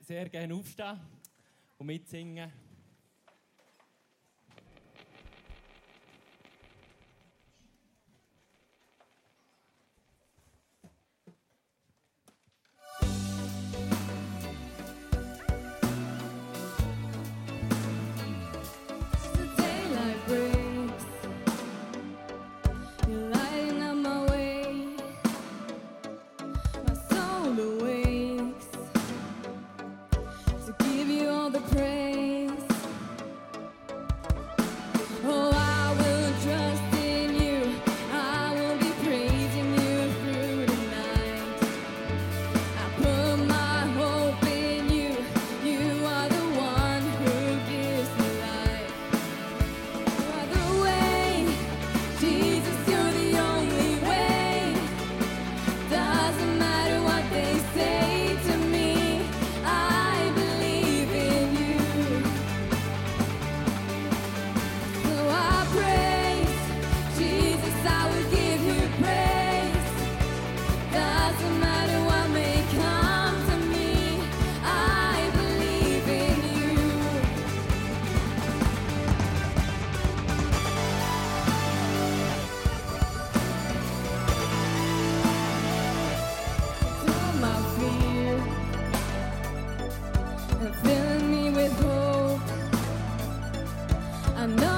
sehr gerne aufstehen und mitsingen. know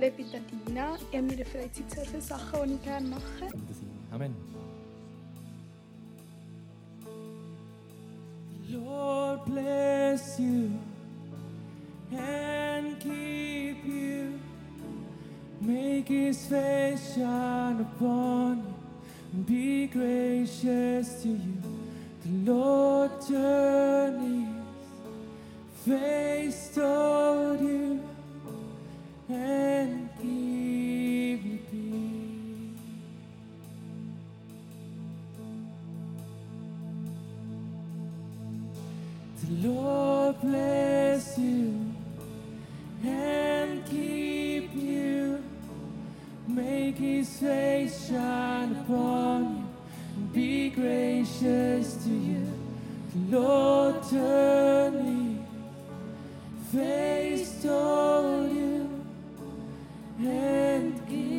alle bei der Dina. Ich habe in meiner Freizeit sehr viele Sachen, die ich gerne mache. Amen. Lord bless you and keep you. Make his face shine upon you and be gracious to you. The Lord turn his face toward you. And face shine upon you and be gracious to you. Lord, turn me, face toward you and give.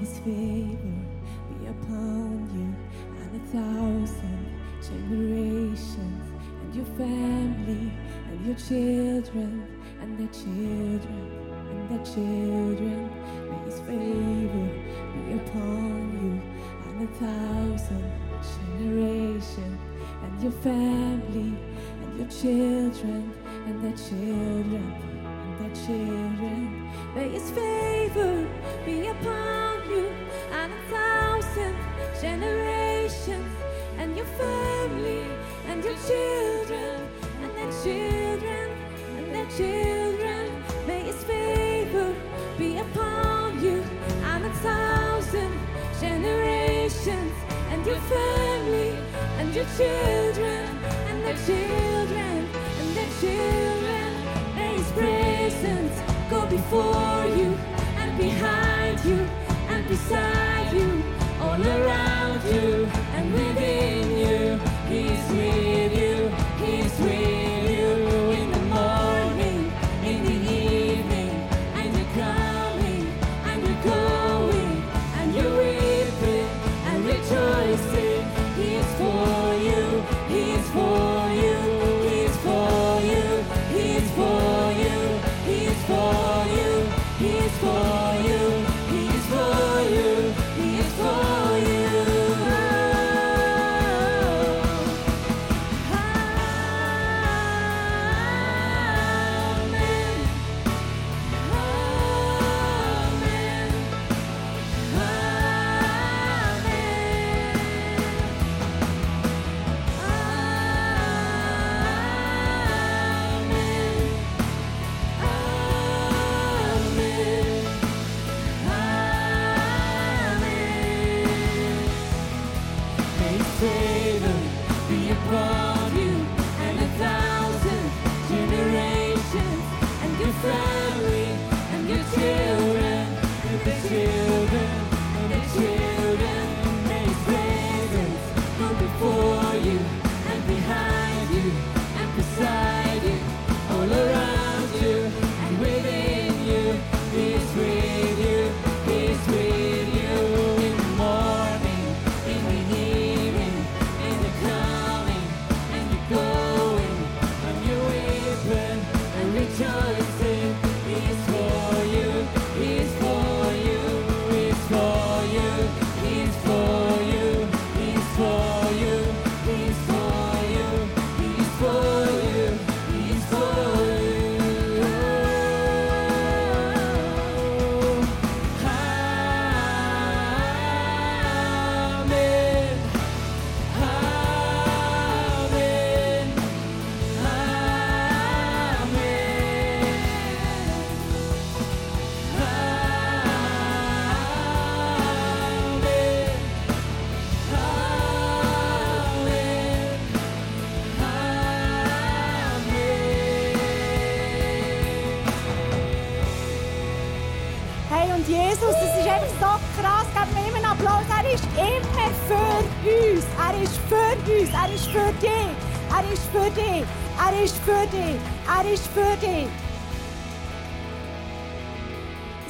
His favor be upon you and a thousand generations and your family and your children and their children and their children. May his favor be upon you and a thousand generations and your family and your children and their children children. May his favor be upon you and a thousand generations and your family and your children and their children and their children. May his favor be upon you and a thousand generations and your family and your children and their children before you and behind und Jesus, das ist einfach so krass. Gib mir immer einen Applaus. Er ist immer für uns. Er ist für uns. Er ist für dich. Er ist für dich. Er ist für dich. Er ist für dich.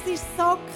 Es ist so